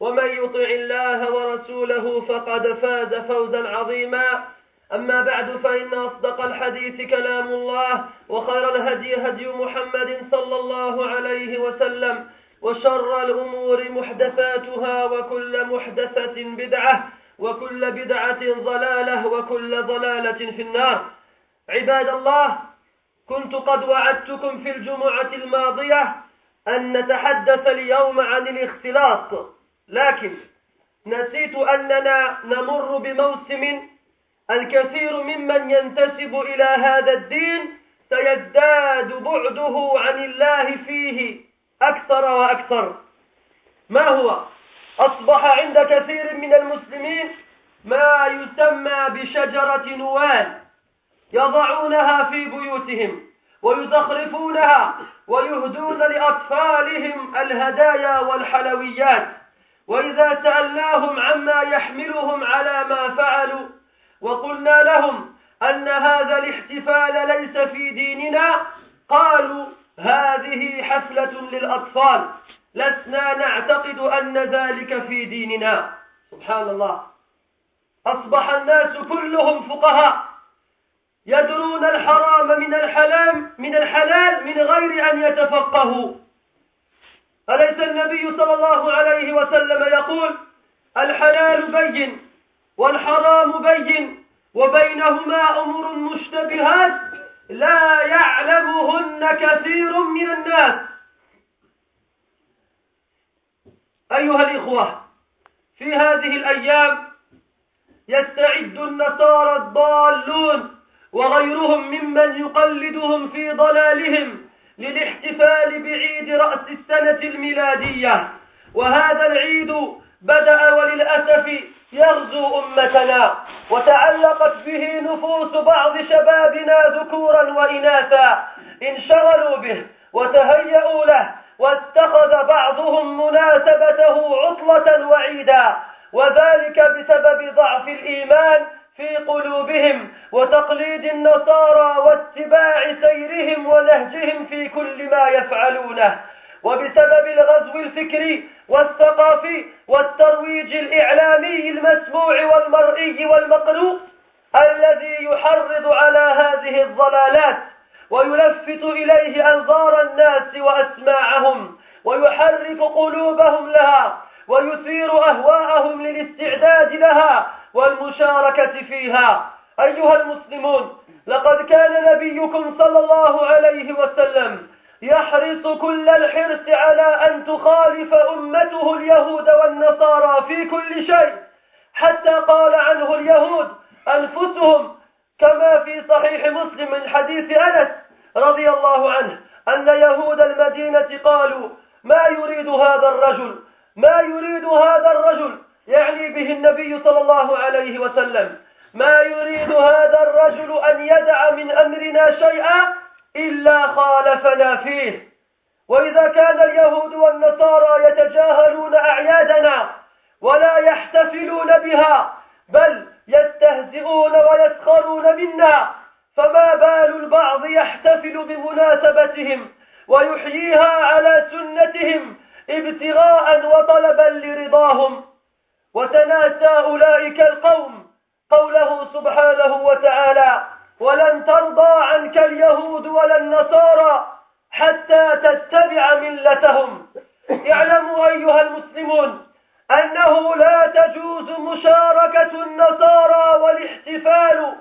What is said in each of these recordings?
ومن يطع الله ورسوله فقد فاز فوزا عظيما. أما بعد فإن أصدق الحديث كلام الله وخير الهدي هدي محمد صلى الله عليه وسلم وشر الأمور محدثاتها وكل محدثة بدعة وكل بدعة ضلالة وكل ضلالة في النار. عباد الله كنت قد وعدتكم في الجمعة الماضية أن نتحدث اليوم عن الاختلاط. لكن نسيت أننا نمر بموسم الكثير ممن ينتسب إلى هذا الدين سيزداد بعده عن الله فيه أكثر وأكثر. ما هو؟ أصبح عند كثير من المسلمين ما يسمى بشجرة نوال يضعونها في بيوتهم ويزخرفونها ويهدون لأطفالهم الهدايا والحلويات. وإذا سألناهم عما يحملهم على ما فعلوا وقلنا لهم أن هذا الاحتفال ليس في ديننا قالوا هذه حفلة للأطفال. لسنا نعتقد أن ذلك في ديننا. سبحان الله. أصبح الناس كلهم فقهاء. يدرون الحرام من الحلال من الحلال من غير أن يتفقهوا. أليس النبي صلى الله عليه وسلم يقول الحلال بين والحرام بين وبينهما أمور مشتبهات لا يعلمهن كثير من الناس. أيها الإخوة في هذه الأيام يستعد النصارى الضالون وغيرهم ممن يقلدهم في ضلالهم للاحتفال بعيد رأس السنة الميلادية. وهذا العيد بدأ وللأسف يغزو أمتنا وتعلقت به نفوس بعض شبابنا ذكورا وإناثا. انشغلوا به وتهيأوا له واتخذ بعضهم مناسبته عطلة وعيدا. وذلك بسبب ضعف الإيمان في قلوبهم وتقليد النصارى واتباع سيرهم ونهجهم في كل ما يفعلونه. وبسبب الغزو الفكري والثقافي والترويج الإعلامي المسموع والمرئي والمقروء الذي يحرض على هذه الضلالات ويلفت إليه أنظار الناس وأسماعهم ويحرك قلوبهم لها ويثير أهواءهم للاستعداد لها والمشاركة فيها. أيها المسلمون لقد كان نبيكم صلى الله عليه وسلم يحرص كل الحرص على أن تخالف أمته اليهود والنصارى في كل شيء. حتى قال عنه اليهود أنفسهم كما في صحيح مسلم من حديث أنس رضي الله عنه أن يهود المدينة قالوا ما يريد هذا الرجل ما يريد هذا الرجل؟ يعني به النبي صلى الله عليه وسلم. ما يريد هذا الرجل أن يدع من أمرنا شيئا إلا خالفنا فيه. وإذا كان اليهود والنصارى يتجاهلون أعيادنا ولا يحتفلون بها بل يستهزئون ويسخرون منا فما بال البعض يحتفل بمناسبتهم ويحييها على سنتهم ابتغاء وطلبا لرضاهم. وتناسى أولئك القوم قوله سبحانه وتعالى ولن ترضى عنك اليهود ولا النصارى حتى تتبع ملتهم. اعلموا أيها المسلمون أنه لا تجوز مشاركة النصارى والاحتفال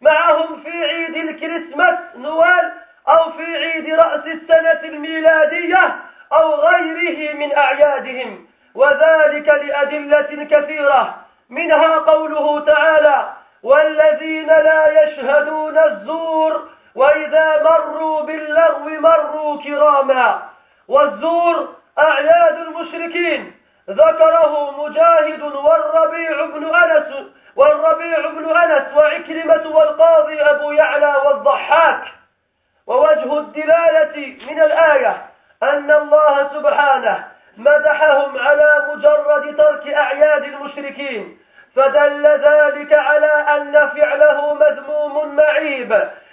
معهم في عيد كريسماس نوال أو في عيد رأس السنة الميلادية أو غيره من أعيادهم. وذلك لأدلة كثيرة. منها قوله تعالى والذين لا يشهدون الزور وإذا مروا باللغو مروا كراما. والزور أعياد المشركين. ذكره مجاهد والربيع بن أنس والربيع بن أنس وعكرمة والقاضي أبو يعلى والضحاك. ووجه الدلالة من الآية أن الله سبحانه مدحهم على مجرد ترك أعياد المشركين فدل ذلك على أن فعله مذموم معيب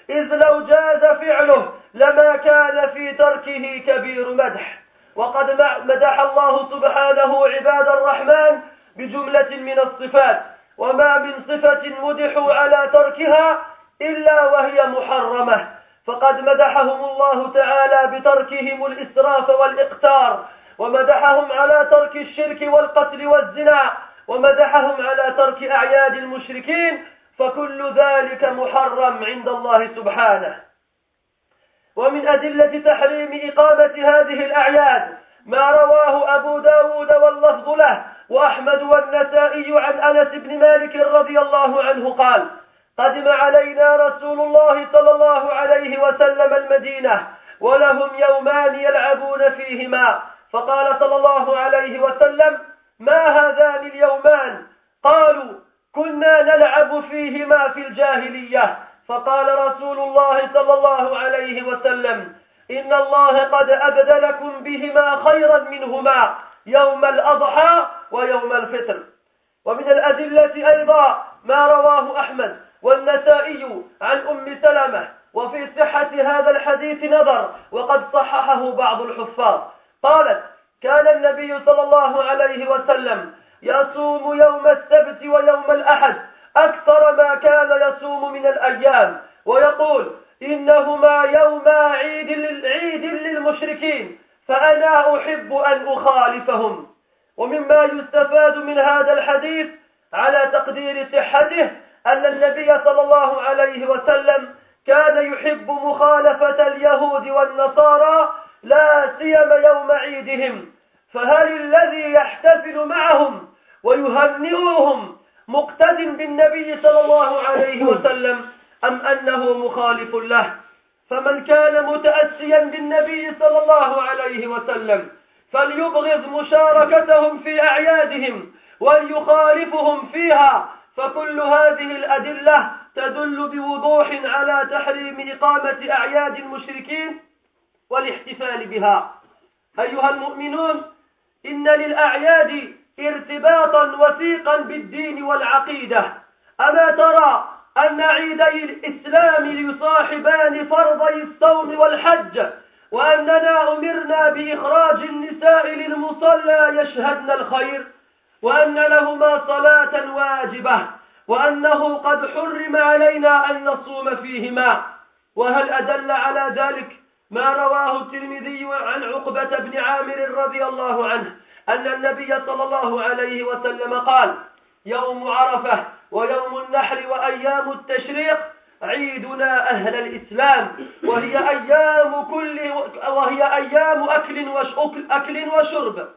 إذ لو جاز فعله لما كان في تركه كبير مدح. وقد مدح الله سبحانه عباد الرحمن بجملة من الصفات وما من صفة مدحوا على تركها إلا وهي محرمة. فقد مدحهم الله تعالى بتركهم الإسراف والإقتار. ومدحهم على ترك الشرك والقتل والزنا ومدحهم على ترك أعياد المشركين فكل ذلك محرم عند الله سبحانه. ومن أدلة تحريم إقامة هذه الأعياد ما رواه أبو داود واللفظ له وأحمد والنسائي عن أنس بن مالك رضي الله عنه قال قدم علينا رسول الله صلى الله عليه وسلم المدينة ولهم يومان يلعبون فيهما. فقال صلى الله عليه وسلم ما هذان اليومان؟ قالوا كنا نلعب فيهما في الجاهلية. فقال رسول الله صلى الله عليه وسلم إن الله قد أبدلكم بهما خيرا منهما يوم الأضحى ويوم الفطر. ومن الأدلة أيضا ما رواه أحمد والنسائي عن أم سلمة وفي صحة هذا الحديث نظر وقد صححه بعض الحفاظ. قالت كان النبي صلى الله عليه وسلم يصوم يوم السبت ويوم الأحد أكثر ما كان يصوم من الأيام ويقول إنهما يوم عيد للعيد للمشركين فأنا أحب أن أخالفهم. ومما يستفاد من هذا الحديث على تقدير صحته أن النبي صلى الله عليه وسلم كان يحب مخالفة اليهود والنصارى لا سيما يوم عيدهم فهل الذي يحتفل معهم ويهنئهم مقتد بالنبي صلى الله عليه وسلم أم أنه مخالف له؟ فمن كان متأسيا بالنبي صلى الله عليه وسلم فليبغض مشاركتهم في أعيادهم وليخالفهم فيها فكل هذه الأدلة تدل بوضوح على تحريم إقامة أعياد المشركين والاحتفال بها. أيها المؤمنون إن للأعياد ارتباطا وثيقا بالدين والعقيدة. أما ترى أن عيدي الإسلام يصاحبان فرضي الصوم والحج وأننا أمرنا بإخراج النساء للمصلى يشهدن الخير وأن لهما صلاة واجبة وأنه قد حرم علينا أن نصوم فيهما. وهل أدل على ذلك؟ ما رواه الترمذي عن عقبة بن عامر رضي الله عنه أن النبي صلى الله عليه وسلم قال يوم عرفة ويوم النحر وأيام التشريق عيدنا أهل الإسلام وهي أيام كل وهي أيام أكل أكل وشرب.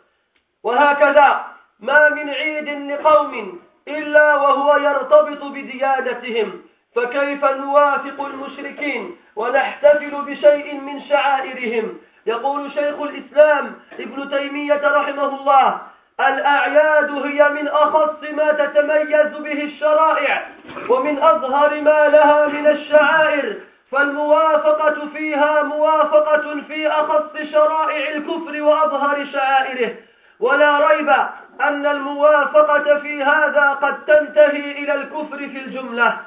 وهكذا ما من عيد لقوم إلا وهو يرتبط بديانتهم فكيف نوافق المشركين ونحتفل بشيء من شعائرهم؟ يقول شيخ الإسلام ابن تيمية رحمه الله الأعياد هي من أخص ما تتميز به الشرائع ومن أظهر ما لها من الشعائر فالموافقة فيها موافقة في أخص شرائع الكفر وأظهر شعائره. ولا ريب أن الموافقة في هذا قد تنتهي إلى الكفر في الجملة.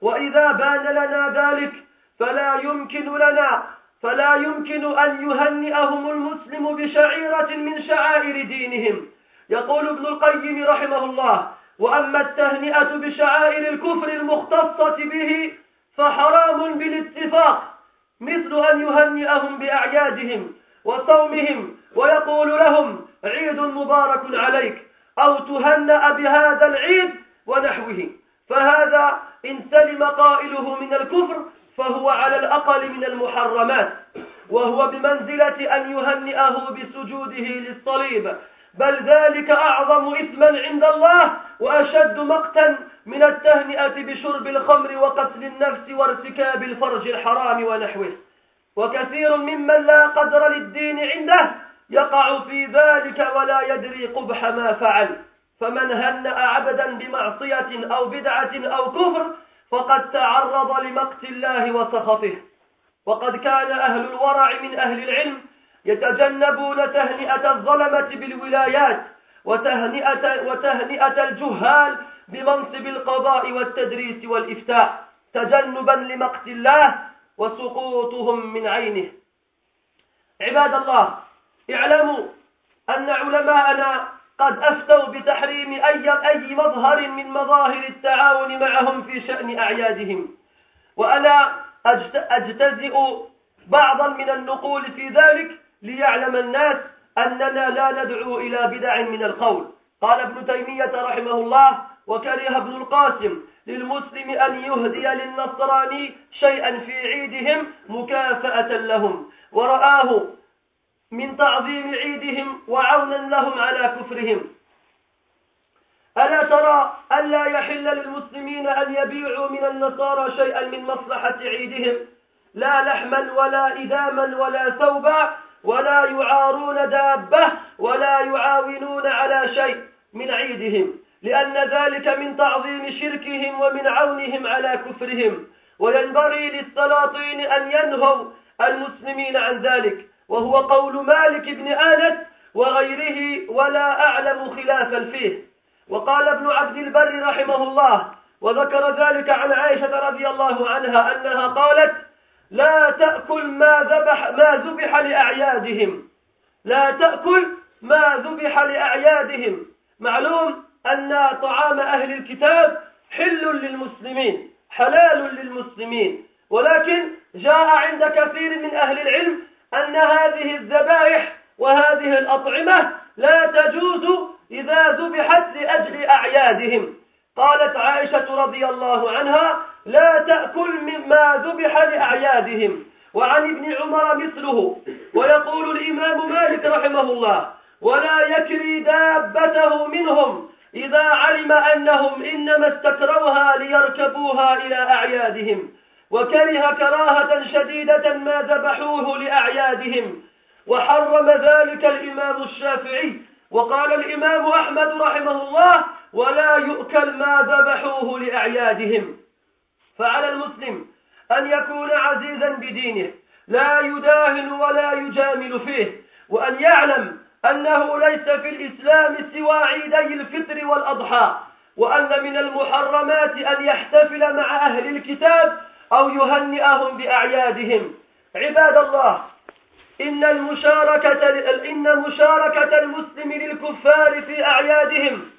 وإذا بان لنا ذلك فلا يمكن لنا فلا يمكن أن يهنئهم المسلم بشعيرة من شعائر دينهم. يقول ابن القيم رحمه الله وأما التهنئة بشعائر الكفر المختصة به فحرام بالاتفاق مثل أن يهنئهم بأعيادهم وصومهم ويقول لهم عيد مبارك عليك أو تهنأ بهذا العيد ونحوه. فهذا إن سلم قائله من الكفر فهو على الأقل من المحرمات وهو بمنزلة أن يهنئه بسجوده للصليب بل ذلك أعظم إثما عند الله وأشد مقتا من التهنئة بشرب الخمر وقتل النفس وارتكاب الفرج الحرام ونحوه. وكثير ممن لا قدر للدين عنده يقع في ذلك ولا يدري قبح ما فعل. فمن هنأ عبدا بمعصية أو بدعة أو كفر فقد تعرض لمقت الله وسخطه. وقد كان أهل الورع من أهل العلم يتجنبون تهنئة الظلمة بالولايات وتهنئة, وتهنئة الجهال بمنصب القضاء والتدريس والإفتاء تجنبا لمقت الله وسقوطهم من عينه. عباد الله اعلموا أن علماءنا قد أفتوا بتحريم أي, أي مظهر من مظاهر التعاون معهم في شأن أعيادهم. وأنا أجتزئ بعضا من النقول في ذلك ليعلم الناس أننا لا ندعو إلى بدع من القول. قال ابن تيمية رحمه الله وكره ابن القاسم للمسلم أن يهدي للنصراني شيئا في عيدهم مكافأة لهم ورآه من تعظيم عيدهم وعونا لهم على كفرهم. ألا ترى ألا يحل للمسلمين أن يبيعوا من النصارى شيئا من مصلحة عيدهم؟ لا لحما ولا إداما ولا ثوبا ولا يعارون دابة ولا يعاونون على شيء من عيدهم لأن ذلك من تعظيم شركهم ومن عونهم على كفرهم. وينبغي للسلاطين أن ينهوا المسلمين عن ذلك. وهو قول مالك بن آنس وغيره ولا أعلم خلافا فيه. وقال ابن عبد البر رحمه الله وذكر ذلك عن عائشة رضي الله عنها أنها قالت لا تأكل ما ذبح ما ذبح لأعيادهم. لا تأكل ما ذبح لأعيادهم. معلوم أن طعام أهل الكتاب حل للمسلمين حلال للمسلمين. ولكن جاء عند كثير من أهل العلم أن هذه الذبائح وهذه الأطعمة لا تجوز إذا ذبحت لأجل أعيادهم. قالت عائشة رضي الله عنها لا تأكل مما ذبح لأعيادهم. وعن ابن عمر مثله ويقول الإمام مالك رحمه الله ولا يكري دابته منهم إذا علم أنهم إنما استكروها ليركبوها إلى أعيادهم. وكره كراهة شديدة ما ذبحوه لأعيادهم وحرم ذلك الإمام الشافعي. وقال الإمام أحمد رحمه الله ولا يؤكل ما ذبحوه لأعيادهم فعلى المسلم أن يكون عزيزا بدينه لا يداهن ولا يجامل فيه وأن يعلم أنه ليس في الإسلام سوى عيدي الفطر والأضحى وأن من المحرمات أن يحتفل مع أهل الكتاب أو يهنئهم بأعيادهم. عباد الله إن المشاركة إن مشاركة المسلم للكفار في أعيادهم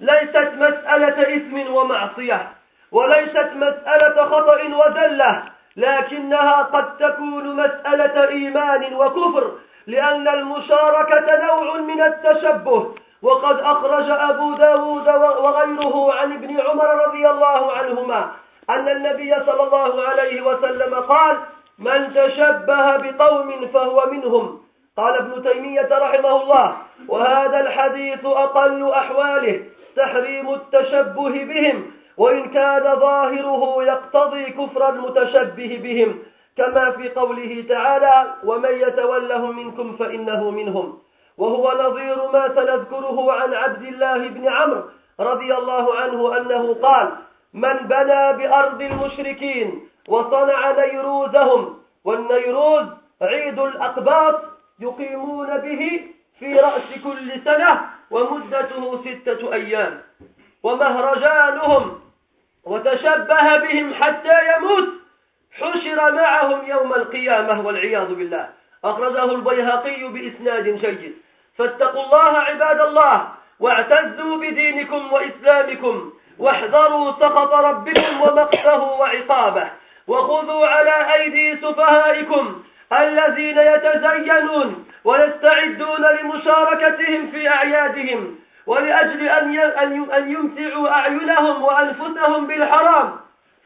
ليست مسألة إثم ومعصية وليست مسألة خطأ وزلة لكنها قد تكون مسألة إيمان وكفر لأن المشاركة نوع من التشبه. وقد أخرج أبو داود وغيره عن ابن عمر رضي الله عنهما أن النبي صلى الله عليه وسلم قال من تشبه بقوم فهو منهم. قال ابن تيمية رحمه الله وهذا الحديث أقل أحواله تحريم التشبه بهم وإن كان ظاهره يقتضي كفر المتشبه بهم كما في قوله تعالى ومن يتولهم منكم فإنه منهم. وهو نظير ما سنذكره عن عبد الله بن عمرو رضي الله عنه أنه قال من بنى بأرض المشركين وصنع نيروزهم والنيروز عيد الأقباط يقيمون به في رأس كل سنة ومدته ستة أيام. ومهرجانهم وتشبه بهم حتى يموت حشر معهم يوم القيامة والعياذ بالله. أخرجه البيهقي بإسناد جيد. فاتقوا الله عباد الله واعتزوا بدينكم وإسلامكم. واحذروا سخط ربكم ومقته وعقابه وخذوا على أيدي سفهائكم الذين يتزينون ويستعدون لمشاركتهم في أعيادهم ولأجل أن يمتعوا أعينهم وأنفسهم بالحرام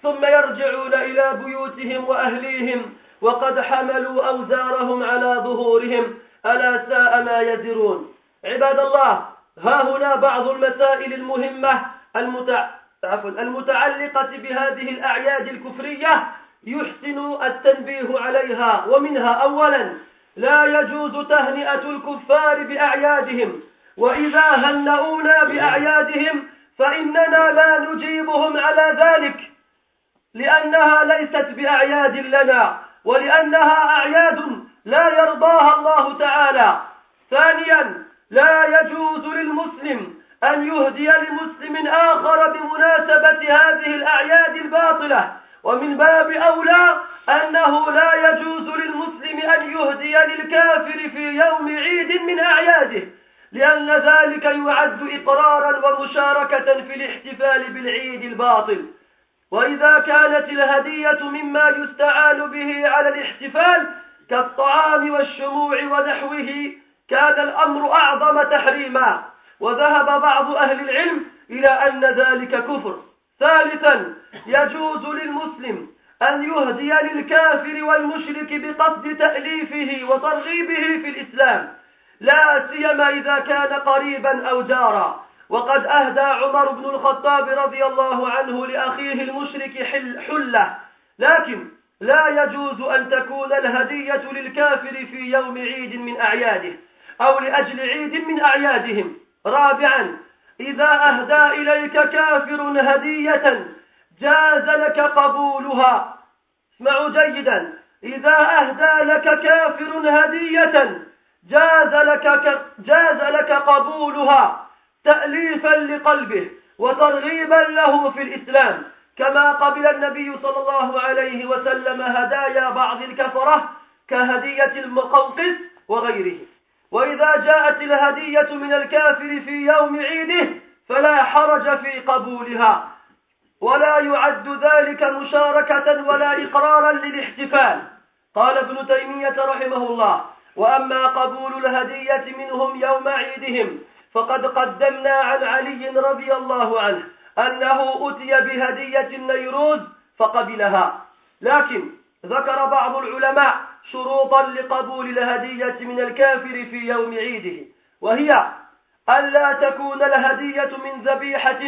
ثم يرجعون إلى بيوتهم وأهليهم وقد حملوا أوزارهم على ظهورهم. ألا ساء ما يزرون. عباد الله ها هنا بعض المسائل المهمة المتع... المتعلقة بهذه الأعياد الكفرية يحسن التنبيه عليها ومنها أولا لا يجوز تهنئة الكفار بأعيادهم وإذا هنؤونا بأعيادهم فإننا لا نجيبهم على ذلك لأنها ليست بأعياد لنا ولأنها أعياد لا يرضاها الله تعالى. ثانيا لا يجوز للمسلم أن يهدي لمسلم آخر بمناسبة هذه الأعياد الباطلة. ومن باب أولى أنه لا يجوز للمسلم أن يهدي للكافر في يوم عيد من أعياده لأن ذلك يعد إقرارا ومشاركة في الاحتفال بالعيد الباطل. وإذا كانت الهدية مما يستعان به على الاحتفال كالطعام والشموع ونحوه كان الأمر أعظم تحريما. وذهب بعض أهل العلم إلى أن ذلك كفر. ثالثا يجوز للمسلم أن يهدي للكافر والمشرك بقصد تأليفه وترغيبه في الإسلام لا سيما إذا كان قريبا أو جارا. وقد أهدى عمر بن الخطاب رضي الله عنه لأخيه المشرك حل حلة. لكن لا يجوز أن تكون الهدية للكافر في يوم عيد من أعياده أو لأجل عيد من أعيادهم. رابعا إذا أهدى إليك كافر هدية جاز لك قبولها. اسمعوا جيدا إذا أهدى لك كافر هدية جاز لك, جاز لك قبولها تأليفا لقلبه وترغيبا له في الإسلام. كما قبل النبي صلى الله عليه وسلم هدايا بعض الكفرة كهدية المقوقس وغيره. وإذا جاءت الهدية من الكافر في يوم عيده فلا حرج في قبولها ولا يعد ذلك مشاركة ولا إقرارا للاحتفال. قال ابن تيمية رحمه الله وأما قبول الهدية منهم يوم عيدهم فقد قدمنا عن علي رضي الله عنه أنه أتي بهدية النيروز فقبلها. لكن ذكر بعض العلماء شروطا لقبول الهدية من الكافر في يوم عيده وهي ألا تكون الهدية من ذبيحة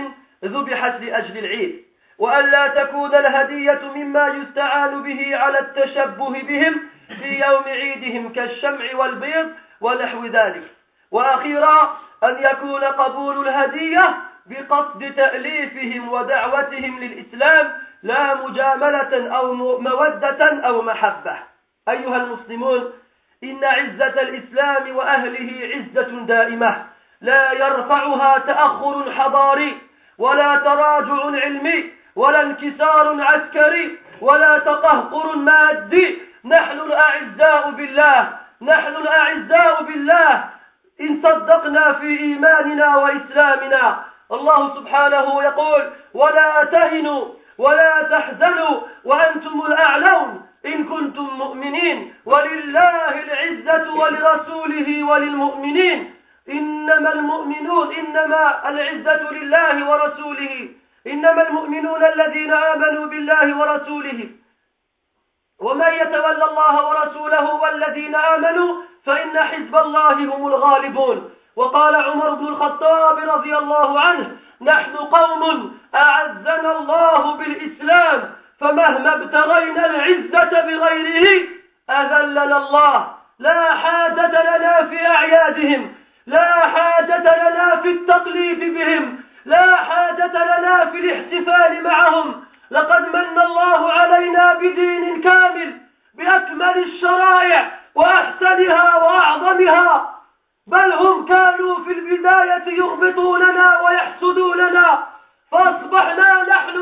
ذبحت لأجل العيد وألا تكون الهدية مما يستعان به على التشبه بهم في يوم عيدهم كالشمع والبيض ونحو ذلك. وأخيرا أن يكون قبول الهدية بقصد تأليفهم ودعوتهم للإسلام لا مجاملة أو مودة أو محبة. أيها المسلمون إن عزة الإسلام وأهله عزة دائمة. لا يرفعها تأخر حضاري ولا تراجع علمي ولا انكسار عسكري ولا تقهقر مادي. نحن الأعزاء بالله نحن الأعزاء بالله. إن صدقنا في إيماننا وإسلامنا الله سبحانه يقول ولا تهنوا ولا تحزنوا وأنتم الأعلون. إن كنتم مؤمنين ولله العزة ولرسوله وللمؤمنين. إنما المؤمنون إنما العزة لله ورسوله. إنما المؤمنون الذين آمنوا بالله ورسوله. ومن يتولى الله ورسوله والذين آمنوا فإن حزب الله هم الغالبون. وقال عمر بن الخطاب رضي الله عنه نحن قوم أعزنا الله بالإسلام فمهما ابتغينا العزة بغيره أذلنا الله. لا حاجة لنا في أعيادهم لا حاجة لنا في التقليد بهم لا حاجة لنا في الاحتفال معهم. لقد من الله علينا بدين كامل بأكمل الشرائع وأحسنها وأعظمها. بل هم كانوا في البداية يغبطوننا ويحسدوننا. فأصبحنا نحن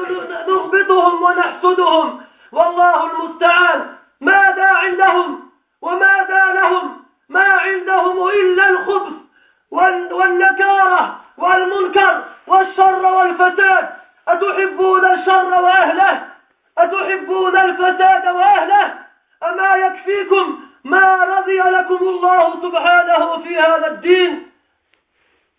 نغبطهم ونحسدهم. والله المستعان. ماذا عندهم؟ وماذا لهم؟ ما عندهم إلا الخبث والنكارة والمنكر والشر والفساد. أتحبون الشر وأهله؟ أتحبون الفساد وأهله؟ أما يكفيكم ما رضي لكم الله سبحانه في هذا الدين.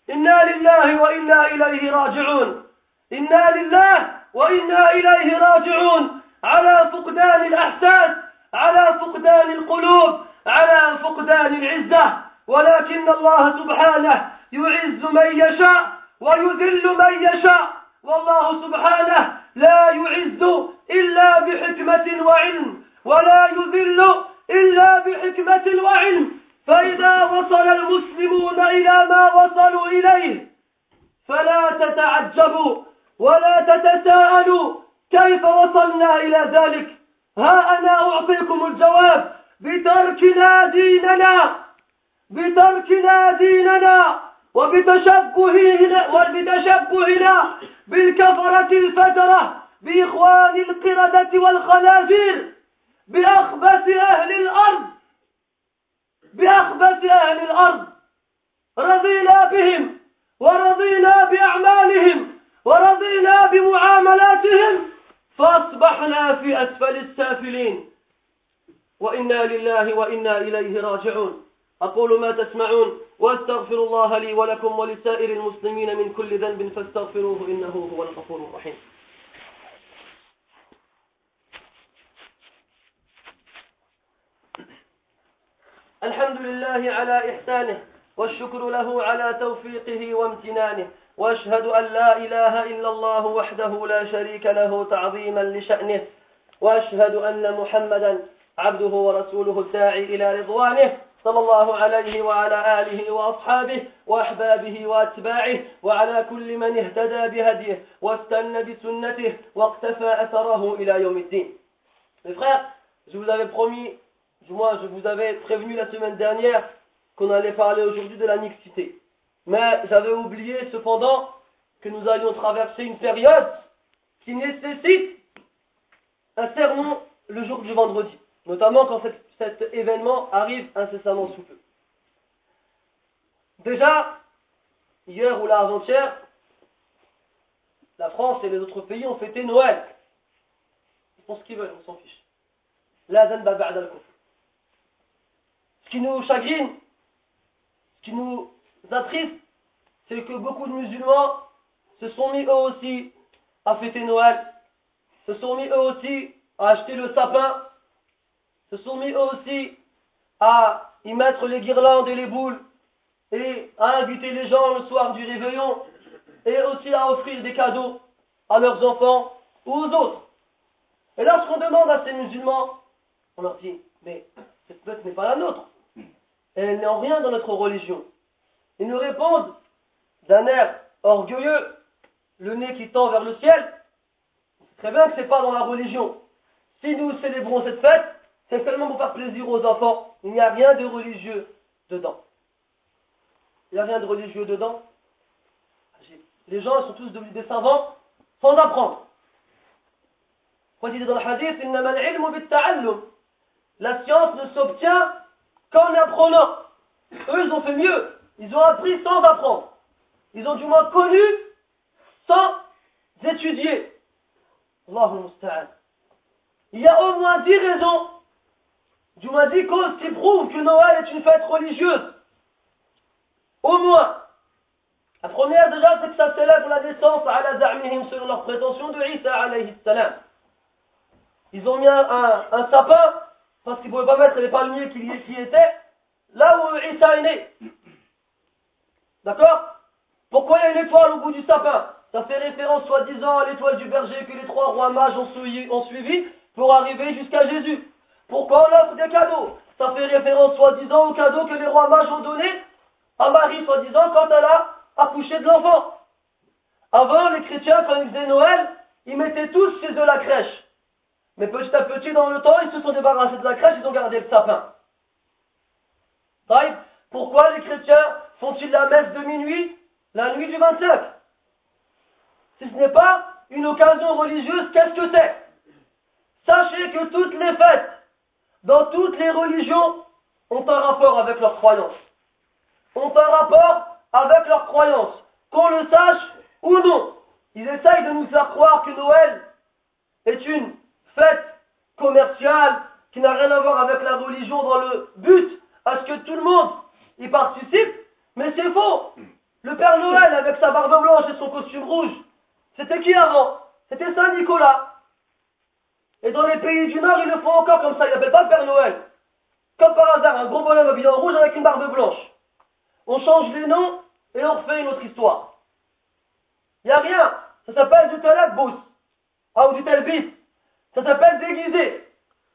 إنا لله وإنا إليه راجعون. إنا لله وإنا إليه راجعون. على فقدان الأحساس على فقدان القلوب على فقدان العزة. ولكن الله سبحانه يعز من يشاء ويذل من يشاء. والله سبحانه لا يعز إلا بحكمة وعلم ولا يذل إلا بحكمة وعلم. فإذا وصل المسلمون إلى ما وصلوا إليه فلا تتعجبوا. ولا تتساءلوا كيف وصلنا إلى ذلك. ها أنا أعطيكم الجواب. بتركنا ديننا بتركنا ديننا وبتشبهنا وبتشبهنا بالكفرة الفجرة بإخوان القردة والخنازير بأخبث أهل الأرض. بأخبث أهل الأرض. رضينا بهم ورضينا بأعمالهم. ورضينا بمعاملاتهم فأصبحنا في أسفل السافلين. وإنا لله وإنا إليه راجعون. أقول ما تسمعون وأستغفر الله لي ولكم ولسائر المسلمين من كل ذنب فاستغفروه إنه هو الغفور الرحيم. الحمد لله على إحسانه والشكر له على توفيقه وامتنانه. وأشهد أن لا إله إلا الله وحده لا شريك له تعظيما لشأنه وأشهد أن محمدا عبده ورسوله الداعي إلى رضوانه صلى الله عليه وعلى آله وأصحابه وأحبابه وأتباعه وعلى كل من اهتدى بهديه واستنى بسنته واقتفى أثره إلى يوم الدين Mes frères, je vous avais promis, du moins je vous avais prévenu la semaine dernière qu'on allait parler aujourd'hui de la mixité. Mais j'avais oublié cependant que nous allions traverser une période qui nécessite un sermon le jour du vendredi notamment quand cet, événement arrive incessamment sous peu. Déjà, hier ou l'avant-hier, la France et les autres pays ont fêté Noël. Ils font ce qu'ils veulent, on s'en fiche. Ce qui nous chagrine, ce qui nous attriste, c'est que beaucoup de musulmans se sont mis eux aussi à fêter Noël, se sont mis eux aussi à acheter le sapin, se sont mis aussi à y mettre les guirlandes et les boules et à inviter les gens le soir du réveillon et aussi à offrir des cadeaux à leurs enfants ou aux autres. Et lorsqu'on demande à ces musulmans, on leur dit, mais cette fête n'est pas la nôtre. Elle n'est en rien dans notre religion. Ils nous répondent d'un air orgueilleux, le nez qui tend vers le ciel. Très bien que ce n'est pas dans la religion. Si nous célébrons cette fête, c'est seulement pour faire plaisir aux enfants. Il n'y a rien de religieux dedans. Il n'y a rien de religieux dedans. Les gens sont tous devenus des savants sans apprendre. Quand il dit dans le hadith, la science ne s'obtient qu'en apprenant. Eux, ils ont fait mieux. Ils ont appris sans apprendre. Ils ont du moins connu sans étudier. Il y a au moins dix raisons du moins dix causes qui prouvent que Noël est une fête religieuse. Au moins. La première déjà, c'est que ça célèbre la naissance à la za'mihim selon leur prétention de Isa alayhi salam. Ils ont mis un, sapin parce qu'ils ne pouvaient pas mettre les palmiers qui, y étaient là où Isa est né. D'accord Pourquoi il y a une étoile au bout du sapin Ça fait référence soi-disant à l'étoile du berger que les trois rois mages ont suivi pour arriver jusqu'à Jésus. Pourquoi on offre des cadeaux Ça fait référence soi-disant aux cadeaux que les rois mages ont donnés à Marie, soi-disant, quand elle a accouché de l'enfant. Avant, les chrétiens, quand ils faisaient Noël, ils mettaient tous chez eux la crèche. Mais petit à petit, dans le temps, ils se sont débarrassés de la crèche, ils ont gardé le sapin. Pourquoi les chrétiens font-ils la messe de minuit, la nuit du 25 Si ce n'est pas une occasion religieuse, qu'est-ce que c'est? Sachez que toutes les fêtes dans toutes les religions, ont un rapport avec leurs croyances. Ont un rapport avec leurs croyances. Qu'on le sache ou non. Ils essayent de nous faire croire que Noël est une fête commerciale qui n'a rien à voir avec la religion dans le but à ce que tout le monde y participe. Mais c'est faux. Le Père Noël avec sa barbe blanche et son costume rouge, c'était qui avant? C'était Saint-Nicolas. Et dans les pays du Nord, ils le font encore comme ça. Ils n'appellent pas le Père Noël. Comme par hasard, un gros bonhomme habillé en rouge avec une barbe blanche. On change les noms et on refait une autre histoire. Il n'y a rien. Ça s'appelle du talabous. Ah, ou du talbis. Ça s'appelle déguiser.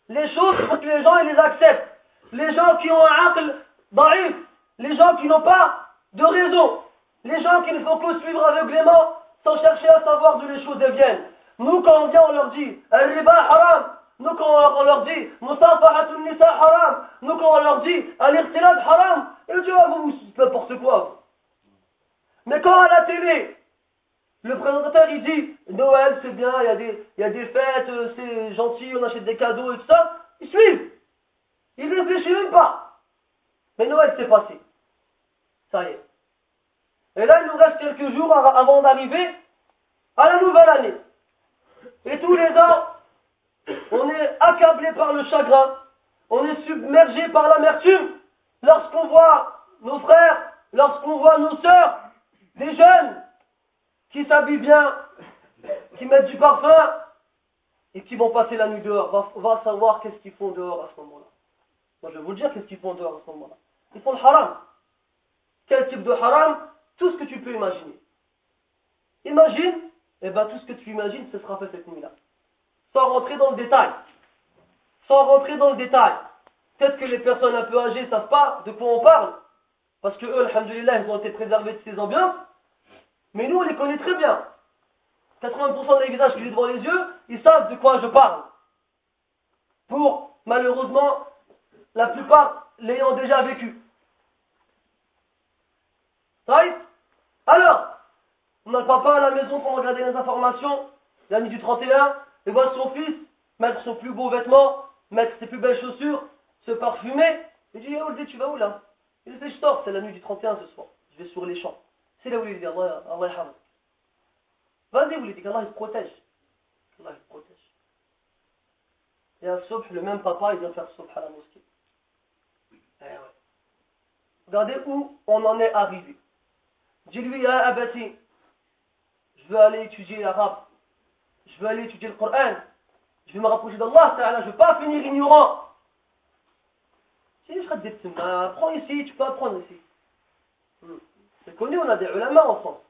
Les choses, pour que les gens ils les acceptent. Les gens qui ont un aql daif. Les gens qui n'ont pas de raison. Les gens qui ne font que suivre aveuglément sans chercher à savoir d'où les choses deviennent. Nous, quand on vient, on leur dit Al-riba haram. Nous, quand on leur dit Musafahatun nisa haram. Nous, quand on leur dit Al-irtilad haram. Ils disent ah, vous, c'est n'importe quoi. Mais quand à la télé, le présentateur il dit Noël c'est bien, il y, a des, y a des fêtes, c'est gentil, on achète des cadeaux et tout ça, ils suivent. Ils ne réfléchissent même pas. Mais Noël c'est passé. Et là il nous reste quelques jours avant d'arriver à la nouvelle année. Et tous les ans, on est accablé par le chagrin, on est submergé par l'amertume lorsqu'on voit nos frères, lorsqu'on voit nos sœurs, des jeunes qui s'habillent bien, qui mettent du parfum et qui vont passer la nuit dehors. On va, savoir qu'est-ce qu'ils font dehors à ce moment-là. Moi, je vais vous le dire, qu'est-ce qu'ils font dehors à ce moment-là. Ils font le haram. Quel type de haram Tout ce que tu peux imaginer. Imagine eh bien tout ce que tu imagines, ce sera fait cette nuit-là. Sans rentrer dans le détail. Sans rentrer dans le détail. Peut-être que les personnes un peu âgées ne savent pas de quoi on parle. Parce que eux, alhamdulillah, ils ont été préservés de ces ambiances. Mais nous, on les connaît très bien. 80% des visages que j'ai devant les yeux, ils savent de quoi je parle. Pour, malheureusement, la plupart l'ayant déjà vécu. Alors, on a le papa à la maison pour regarder les informations, la nuit du 31, et voit son fils mettre son plus beau vêtement, mettre ses plus belles chaussures, se parfumer. Il dit, oh, tu vas où là? Il dit, je sors, c'est la nuit du 31 ce soir. Je vais sur les champs. C'est là où il dit, Allah, Allah Vas-y, vous lui dites qu'Allah il se protège. Allah il se protège. Et à Subh, le même papa, il vient faire Subh à la mosquée. Eh ouais. Regardez où on en est arrivé. Dis-lui, à Abati, je veux aller étudier l'arabe, je veux aller étudier le Coran, je veux me rapprocher d'Allah, je ne veux pas finir ignorant. Si je des apprends ici, tu peux apprendre ici. Hmm. C'est connu, on a des ulama en France.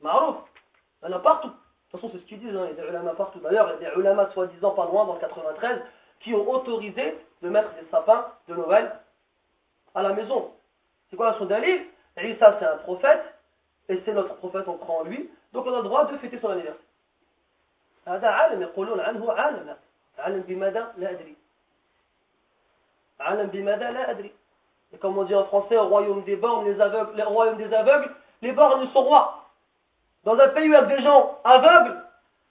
Marouf. Il y en a partout. De toute façon, c'est ce qu'ils disent, hein. il y a des ulama partout. D'ailleurs, il y a des ulama soi-disant pas loin, dans le 93, qui ont autorisé de mettre des sapins de Noël à la maison. C'est quoi la son d'Ali Isa, c'est un prophète, et c'est notre prophète, on croit en lui. Donc on a le droit de fêter son anniversaire. هذا عالم يقولون عنه عالم عالم بماذا لا أدري عالم بماذا لا أدري et comme on dit en français au royaume des bornes les aveugles les royaume des aveugles les bornes sont rois dans un pays où il y a des gens aveugles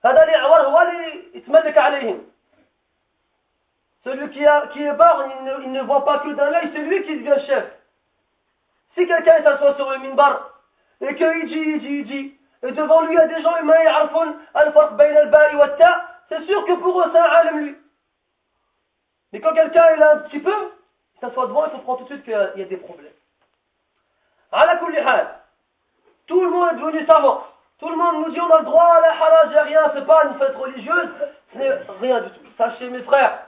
هذا الإعوار هو اللي يتملك عليهم celui qui, a, qui est borgne il ne, il ne voit pas que d'un œil c'est lui qui devient chef Si quelqu'un s'assoit sur le minbar et qu'il dit, il dit, il dit, et devant lui il y a des gens, humains, c'est sûr que pour eux c'est un alim lui. Mais quand quelqu'un est là un petit peu, il s'assoit devant, il comprend tout de suite qu'il y, a des problèmes. Tout le monde est devenu savant. Tout le monde nous dit on a le droit à la halal, j'ai rien, c'est pas une fête religieuse, ce n'est rien du tout. Sachez mes frères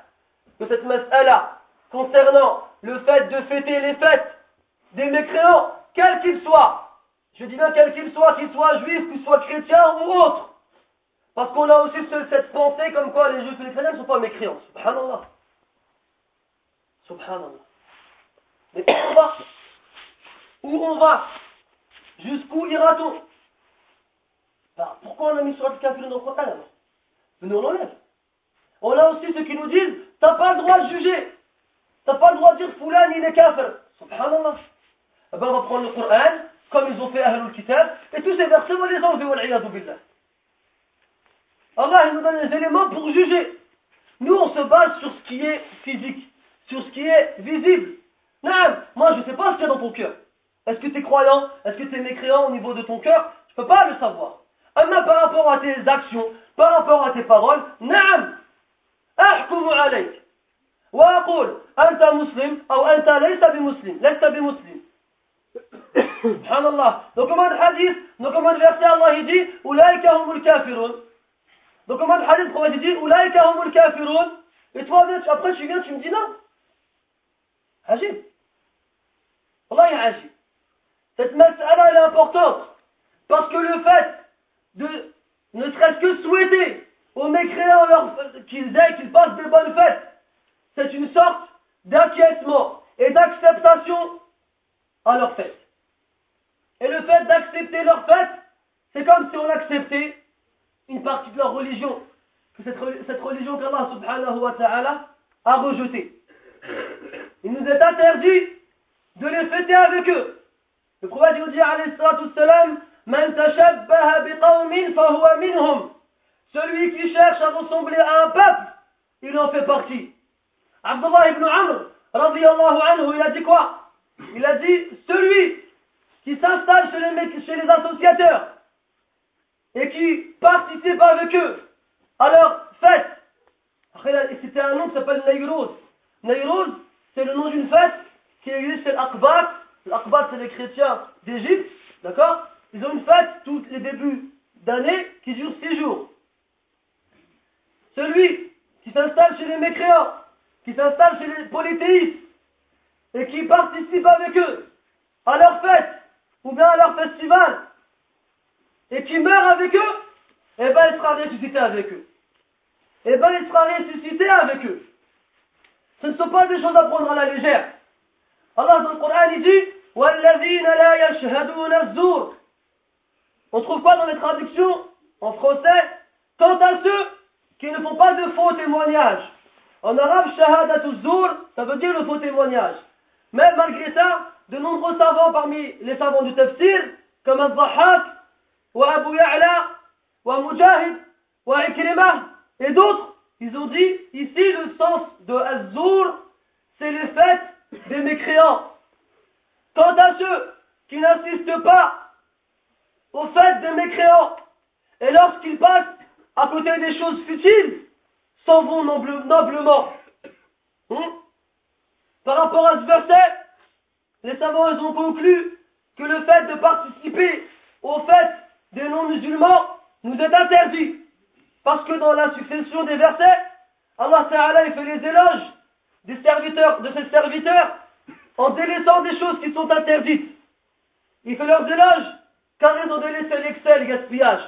que cette messe là concernant le fait de fêter les fêtes, des mécréants, quels qu'ils soient, je dis bien quel qu'il soit, qu'il soit juif, qu'il soit chrétien ou autre. Parce qu'on a aussi cette pensée comme quoi les juifs et les chrétiens ne sont pas mécréants. Subhanallah. Subhanallah. Mais où on va? Où on va? Jusqu'où ira-t-on? Bah, Pourquoi on a mis sur le kafir dans le Coran alors? Nous on l'enlève. On a aussi ceux qui nous disent T'as pas le droit de juger. T'as pas le droit de dire Foulan il est kafir. Subhanallah Eh ben, on va prendre le Coran comme ils ont fait Ahlul Kitab, et tous ces versets, on les enlever, wal'iyadu billah. Allah, il nous donne des éléments pour juger. Nous, on se base sur ce qui est physique, sur ce qui est visible. Non, moi, je ne sais pas ce qu'il y a dans ton cœur. Est-ce que tu es croyant Est-ce que tu es mécréant au niveau de ton cœur Je ne peux pas le savoir. Mais par rapport à tes actions, par rapport à tes paroles, نعم أحكم عليك وأقول أنت مسلم أو أنت ليس بمسلم لست بمسلم Subhanallah. Donc comment le hadith, donc comment le verset Allah il dit, Oulaïka humul kafirun. Donc, comment le hadith, le prophète dit, Oulaïka humul kafirun. Et toi, après, tu viens, tu me dis non. Agib. Allah est agib. Cette mas'ala, elle est importante. Parce que le fait de ne serait-ce que souhaiter aux mécréants qu'ils aient, qu'ils passent des bonnes fêtes, c'est une sorte d'acquiescement et d'acceptation à leur fête. Et le fait d'accepter leur fête, c'est comme si on acceptait une partie de leur religion, cette, cette religion qu'Allah subhanahu wa ta'ala a rejetée. Il nous est interdit de les fêter avec eux. Le prophète nous dit alayhi salam. Celui qui cherche à ressembler à un peuple, il en fait partie. Abdullah ibn Amr, radiallahu anhu, il a dit quoi? Il a dit, celui qui s'installe chez les, associateurs et qui participe avec eux à leur fête. C'était un nom qui s'appelle Nairoz. Nairoz, c'est le nom d'une fête qui existe chez l'Akbat. L'Akbat, c'est les chrétiens d'Égypte, d'accord? Ils ont une fête tous les débuts d'année qui dure six jours. Celui qui s'installe chez les mécréants, qui s'installe chez les polythéistes, et qui participe avec eux à leur fête, ou bien à leur festival, et qui meurt avec eux, eh bien il sera ressuscité avec eux. Eh bien il sera ressuscité avec eux. Ce ne sont pas des choses à prendre à la légère. Allah dans le Coran il dit On trouve quoi dans les traductions en français Quant à ceux qui ne font pas de faux témoignages. En arabe, shahadatu zur, ça veut dire le faux témoignage. Mais malgré ça, de nombreux savants parmi les savants du tafsir, comme Al-Dhahak, wa Abu Ya'la, wa Mujahid, wa Ikrimah, et d'autres, ils ont dit, ici le sens de Azur, c'est les fêtes des mécréants. Quant à ceux qui n'insistent pas aux fêtes des mécréants, et lorsqu'ils passent à côté des choses futiles, s'en vont noblement. Hmm? Par rapport à ce verset, les savants ont conclu que le fait de participer aux fêtes des non-musulmans nous est interdit. Parce que dans la succession des versets, Allah Ta'ala fait les éloges des serviteurs, de ses serviteurs en délaissant des choses qui sont interdites. Il fait leurs éloges car ils ont délaissé l'excès et le gaspillage.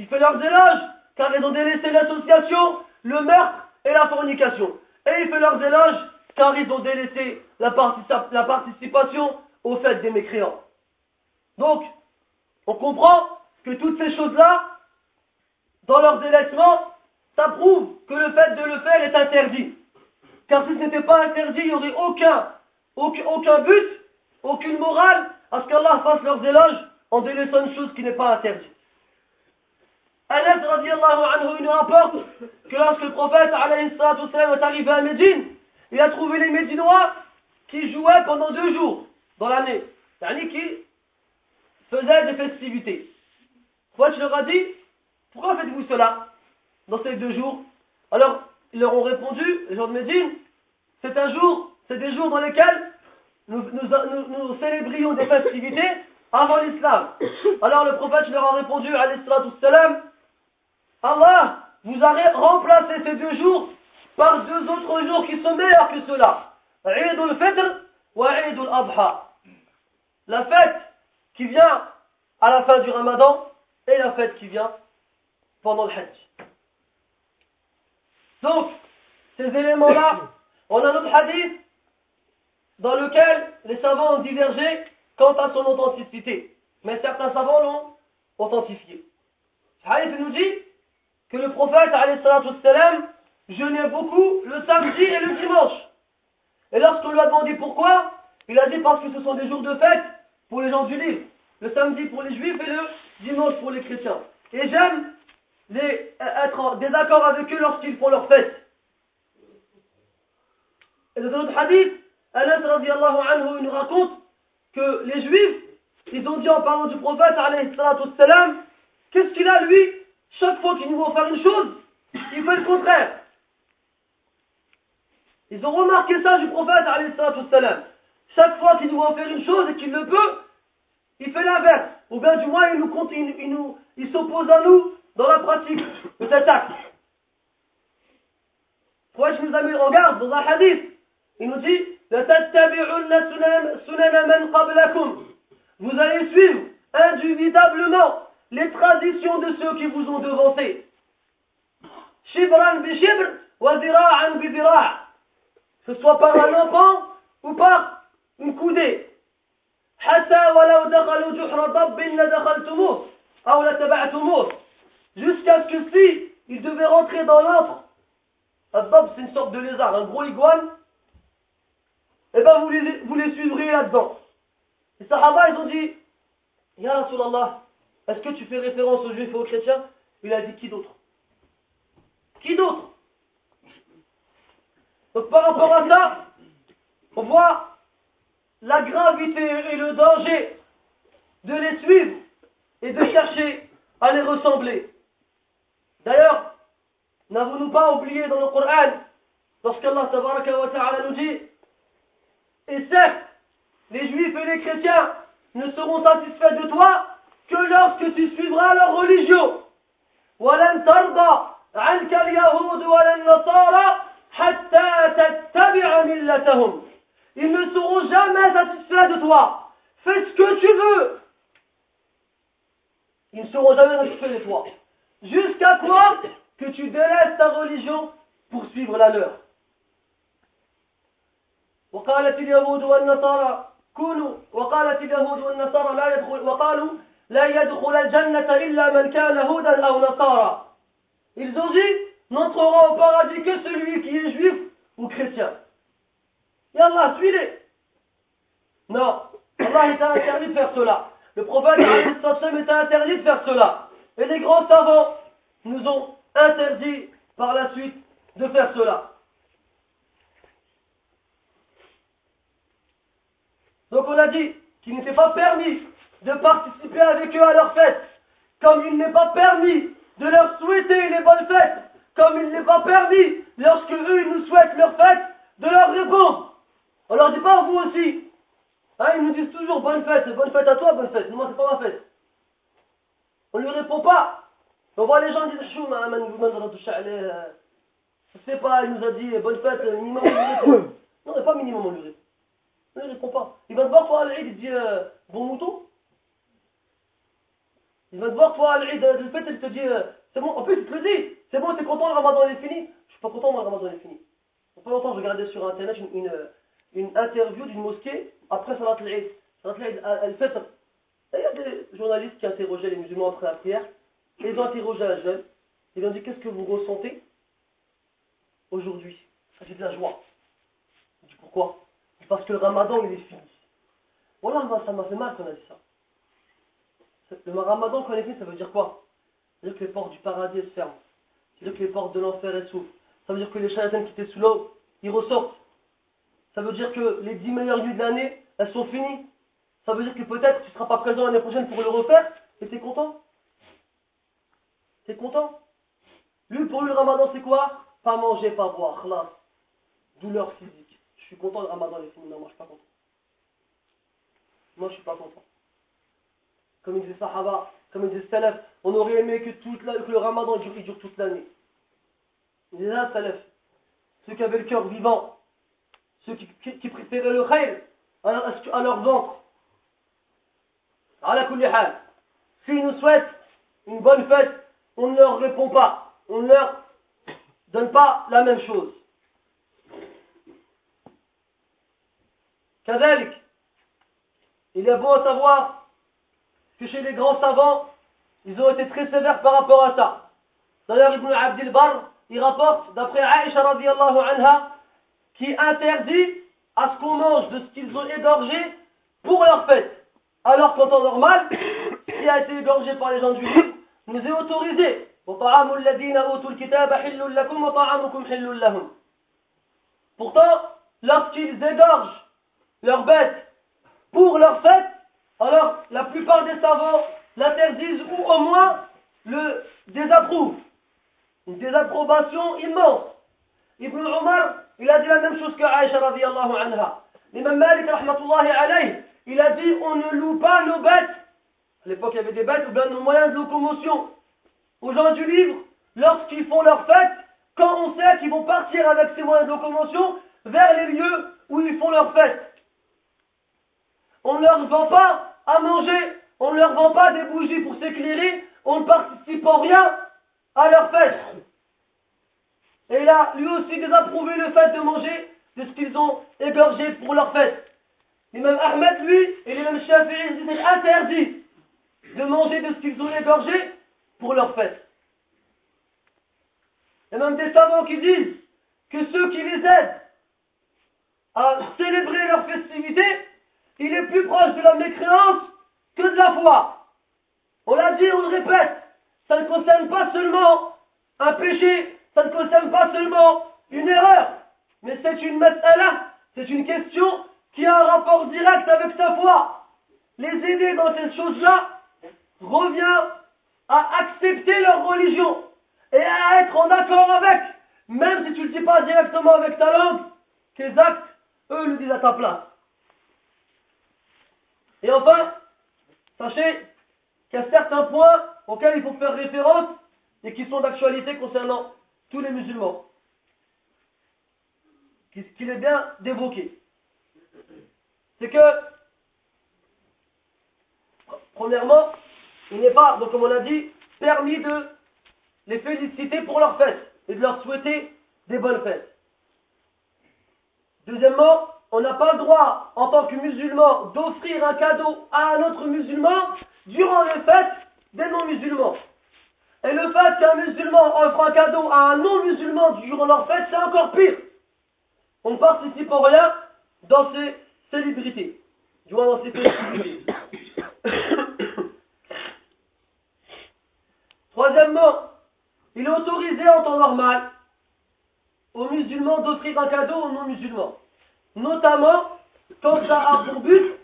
Il fait leurs éloges car ils ont délaissé l'association, le meurtre et la fornication. Et il fait leurs éloges car ils ont délaissé la, participation au fait des mécréants. Donc, on comprend que toutes ces choses-là dans leur délaissement, ça prouve que le fait de le faire est interdit. Car si ce n'était pas interdit, il n'y aurait aucun, aucun, but, aucune morale à ce qu'Allah fasse leurs éloges en délaissant une chose qui n'est pas interdite. Anas radiallahu anhu, nous rapporte que lorsque le prophète alayhi est arrivé à Médine, il a trouvé les Médinois qui jouaient pendant deux jours dans l'année. C'est-à-dire qui faisaient des festivités. Pourquoi je leur ai dit pourquoi faites-vous cela dans ces deux jours? Alors, ils leur ont répondu, les gens de Médine, c'est un jour, c'est des jours dans lesquels nous, nous, célébrions des festivités avant l'islam. Alors le prophète leur a répondu, salam, Allah vous a remplacé ces deux jours par deux autres jours qui sont meilleurs que cela. Eid al-Fitr wa Eid al-Adha. La fête qui vient à la fin du ramadan et la fête qui vient pendant le Hajj. Donc, ces éléments-là, on a un autre hadith dans lequel les savants ont divergé quant à son authenticité. Mais certains savants l'ont authentifié. Ce hadith nous dit que le prophète, salam, jeûnait beaucoup le samedi et le dimanche. Et lorsqu'on lui a demandé pourquoi, il a dit parce que ce sont des jours de fête pour les gens du livre. Le samedi pour les juifs et le dimanche pour les chrétiens. Et j'aime les, être en désaccord avec eux lorsqu'ils font leur fête. Et dans un autre hadith, Anas anhu, nous raconte que les juifs, ils ont dit en parlant du prophète, qu'est-ce qu'il a lui? Chaque fois qu'il nous veut faire une chose, il fait le contraire. Ils ont remarqué ça du prophète, chaque fois qu'il nous faire une chose et qu'il le peut, il fait l'inverse. Ou bien du moins, il nous, s'oppose à nous dans la pratique de cet acte. Quraysh nous a mis en garde dans un hadith? Il nous dit Vous allez suivre indubitablement les traditions de ceux qui vous ont devancé. Shibran bi shibr wa ce soit par un enfant ou par une coudée. Jusqu'à ce que si il devait rentrer dans l'antre, c'est une sorte de lézard, un gros iguane, et ben vous les, vous les suivriez là-dedans. Les Sahaba, ils ont dit Ya Rasulallah, est-ce que tu fais référence aux juifs et aux chrétiens? Il a dit Qui d'autre? Qui d'autre? Donc par rapport à ça, on voit la gravité et le danger de les suivre et de chercher à les ressembler. D'ailleurs, n'avons-nous pas oublié dans le Coran, lorsqu'Allah ta'ala nous dit, et certes, les juifs et les chrétiens ne seront satisfaits de toi que lorsque tu suivras leur religion. ولن ترضى عنك اليهود ولا النصارى حتى تتبع ملتهم. Ils ne seront jamais satisfaits de toi. Fais ce que tu veux. Ils ne seront jamais satisfaits de toi. Jusqu'à quoi que tu délaisses ta religion pour suivre la leur. وقالت اليهود والنصارى كونوا وقالت اليهود والنصارى لا يدخل وقالوا لا يدخل الجنة إلا من كان هودا أو نصارى Ils ont dit, n'entrera au paradis que celui qui est juif ou chrétien. Et Allah, suis-les. Non, Allah est interdit de faire cela. Le prophète est interdit de faire cela. Et les grands savants nous ont interdit par la suite de faire cela. Donc on a dit qu'il n'était pas permis de participer avec eux à leurs fêtes, comme il n'est pas permis de leur souhaiter les bonnes fêtes, comme il n'est pas permis, lorsque eux ils nous souhaitent leurs fêtes, de leur répondre. On leur dit pas vous aussi. Hein, ils nous disent toujours bonne fête, bonne fête à toi, bonne fête. Moi c'est pas ma fête. On ne lui répond pas. On voit les gens dire chou, je sais pas, il nous a dit bonne fête, minimum on lui. Non, n'est pas minimum on lui répond. Il ne répond pas. Il va te voir toi il dit euh, bon mouton. Il va te voir, toi, le fait, il te dit, euh, c'est bon, en plus, il te le dit, c'est bon, t'es content, le ramadan est fini. Je suis pas content, moi, le ramadan est fini. Il pas longtemps, je regardais sur internet une, une, interview d'une mosquée après Salat al-Eid. Salat al-Eid, al-Fitr. il y a des journalistes qui interrogeaient les musulmans après la prière. Ils ont interrogé la jeune. Ils ont dit, qu'est-ce que vous ressentez aujourd'hui? J'ai de la joie. Je dis, pourquoi? Parce que le ramadan, il est fini. Voilà, ça m'a fait mal qu'on a dit ça. Le ramadan, est fini, ça veut dire quoi? Ça veut dire que les portes du paradis se ferment. Ça veut dire que les portes de l'enfer s'ouvrent. Ça veut dire que les charlatans qui étaient sous l'eau, ils ressortent. Ça veut dire que les dix meilleures nuits de l'année, elles sont finies. Ça veut dire que peut-être tu ne seras pas présent l'année prochaine pour le refaire, et t'es content? T'es content? Lui, pour lui, le ramadan, c'est quoi? Pas manger, pas boire, là. Douleur physique. Je suis content, le ramadan est fini. Non, moi, je suis pas content. Moi, je suis pas content comme ils disent Sahaba, comme ils disent Salaf, on aurait aimé que, toute la, que le ramadan dure, dure toute l'année. Ils disent là, Salaf, ceux qui avaient le cœur vivant, ceux qui, qui, préféraient le khayr à, à, leur ventre. la hal. S'ils nous souhaitent une bonne fête, on ne leur répond pas. On ne leur donne pas la même chose. كذلك il est bon à savoir que chez les grands savants, ils ont été très sévères par rapport à ça. D'ailleurs, Ibn Abdil Bar, il rapporte, d'après Aisha radiallahu anha, qui interdit à ce qu'on mange de ce qu'ils ont égorgé pour leur fête. Alors qu'en temps normal, ce qui a été égorgé par les gens du livre nous est autorisé. Pourtant, lorsqu'ils égorgent leurs bêtes pour leur fête, alors la plupart des savants l'interdisent ou au moins le désapprouvent. Une désapprobation immense. Ibn Omar, il a dit la même chose que Aïcha radiallahu anha. L'imam Malik rahmatullahi alayhi, il a dit on ne loue pas nos bêtes. À l'époque il y avait des bêtes ou bien nos moyens de locomotion. Aux gens du livre, lorsqu'ils font leur fête, quand on sait qu'ils vont partir avec ces moyens de locomotion vers les lieux où ils font leur fête. On ne leur vend pas à manger, on ne leur vend pas des bougies pour s'éclairer, on ne participe en rien à leur fête. Et là, lui aussi désapprouvé le fait de manger de ce qu'ils ont égorgé pour leur fête. L'imam Ahmed, lui, et l'imam Shafi'i c'est interdit de manger de ce qu'ils ont égorgé pour leur fête. Il y a même des savants qui disent que ceux qui les aident à célébrer leur festivité, il est plus proche de la mécréance que de la foi. On l'a dit, on le répète, ça ne concerne pas seulement un péché, ça ne concerne pas seulement une erreur, mais c'est une mas'ala, c'est une question qui a un rapport direct avec sa foi. Les aider dans ces choses-là revient à accepter leur religion et à être en accord avec, même si tu ne le dis pas directement avec ta langue, tes actes, eux, le disent à ta place. Et enfin, sachez qu'il y a certains points auxquels il faut faire référence et qui sont d'actualité concernant tous les musulmans. Qu'il est bien d'évoquer. C'est que, premièrement, il n'est pas, donc comme on a dit, permis de les féliciter pour leur fête et de leur souhaiter des bonnes fêtes. Deuxièmement, on n'a pas le droit, en tant que musulman, d'offrir un cadeau à un autre musulman durant les fêtes des non-musulmans. Et le fait qu'un musulman offre un cadeau à un non-musulman durant leur fête, c'est encore pire. On ne participe en rien dans ces célébrités. Du moins dans ces festivités. Troisièmement, il est autorisé en temps normal aux musulmans d'offrir un cadeau aux non-musulmans. Notamment quand ça a pour but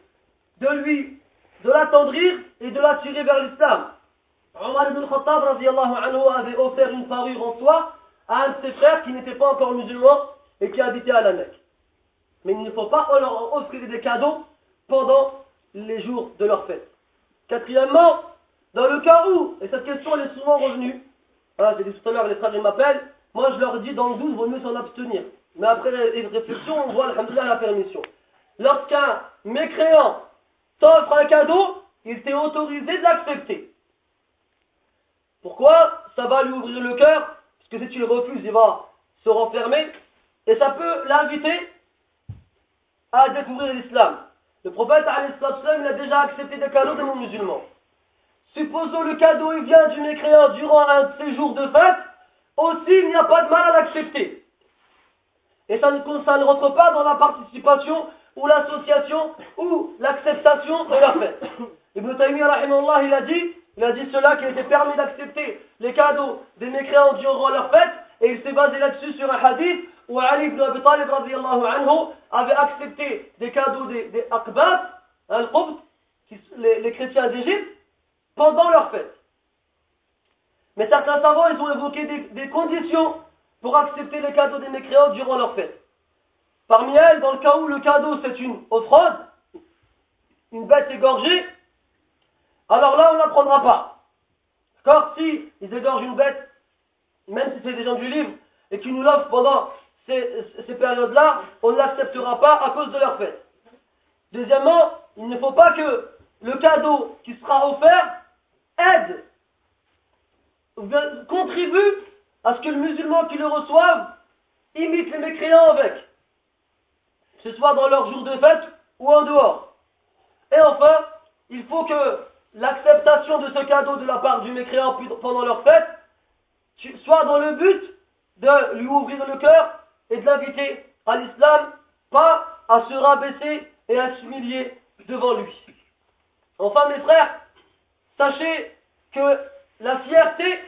de lui, de l'attendrir et de l'attirer vers l'islam. Omar ibn Khattab anhu, avait offert une parure en soie à un de ses frères qui n'était pas encore musulman et qui habitait à la Mecque. Mais il ne faut pas leur offrir des cadeaux pendant les jours de leur fête. Quatrièmement, dans le cas où, et cette question elle est souvent revenue, hein, j'ai dit tout à l'heure, les frères ils m'appellent, moi je leur dis dans le doute, vaut mieux s'en abstenir. Mais après une réflexion, on voit la permission. Lorsqu'un mécréant t'offre un cadeau, il t'est autorisé de l'accepter. Pourquoi Ça va lui ouvrir le cœur, parce que si tu le refuses, il va se renfermer, et ça peut l'inviter à découvrir l'islam. Le prophète a déjà accepté des cadeaux de mon musulman. Supposons le cadeau il vient du mécréant durant un jours de fête, aussi il n'y a pas de mal à l'accepter. Et ça ne, ça ne rentre pas dans la participation ou l'association ou l'acceptation de la fête. Ibn Taymiyyah, il a dit il a dit cela qu'il était permis d'accepter les cadeaux des mécréants durant leur fête, et il s'est basé là-dessus sur un hadith où Ali ibn Abi Talib anhu, avait accepté des cadeaux des, des al les, les chrétiens d'Égypte, pendant leur fête. Mais certains savants, ils ont évoqué des, des conditions pour accepter les cadeaux des mécréants durant leur fête. Parmi elles, dans le cas où le cadeau c'est une offrande, une bête égorgée, alors là, on n'apprendra pas. D'accord? Si ils égorgent une bête, même si c'est des gens du livre, et qu'ils nous l'offrent pendant ces, ces périodes-là, on ne l'acceptera pas à cause de leur fête. Deuxièmement, il ne faut pas que le cadeau qui sera offert aide, contribue à ce que le musulman qui le reçoive imite les mécréants avec, que ce soit dans leur jour de fête ou en dehors. Et enfin, il faut que l'acceptation de ce cadeau de la part du mécréant pendant leur fête soit dans le but de lui ouvrir le cœur et de l'inviter à l'islam, pas à se rabaisser et à s'humilier devant lui. Enfin, mes frères, sachez que la fierté,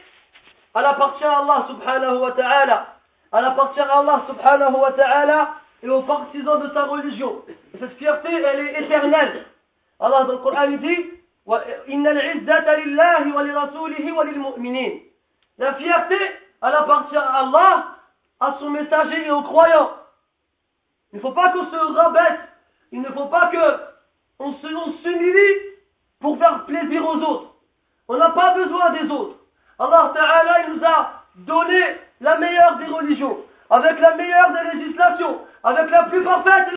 elle appartient à Allah subhanahu wa ta'ala. Elle appartient à Allah subhanahu wa ta'ala et aux partisans de sa religion. Et cette fierté, elle est éternelle. Allah dans le Coran dit la fierté, elle appartient à Allah, à son messager et aux croyants. Il ne faut pas qu'on se rabaisse. Il ne faut pas que on s'humilie pour faire plaisir aux autres. On n'a pas besoin des autres. Allah Ta'ala, nous a donné la meilleure des religions, avec la meilleure des législations, avec la plus parfaite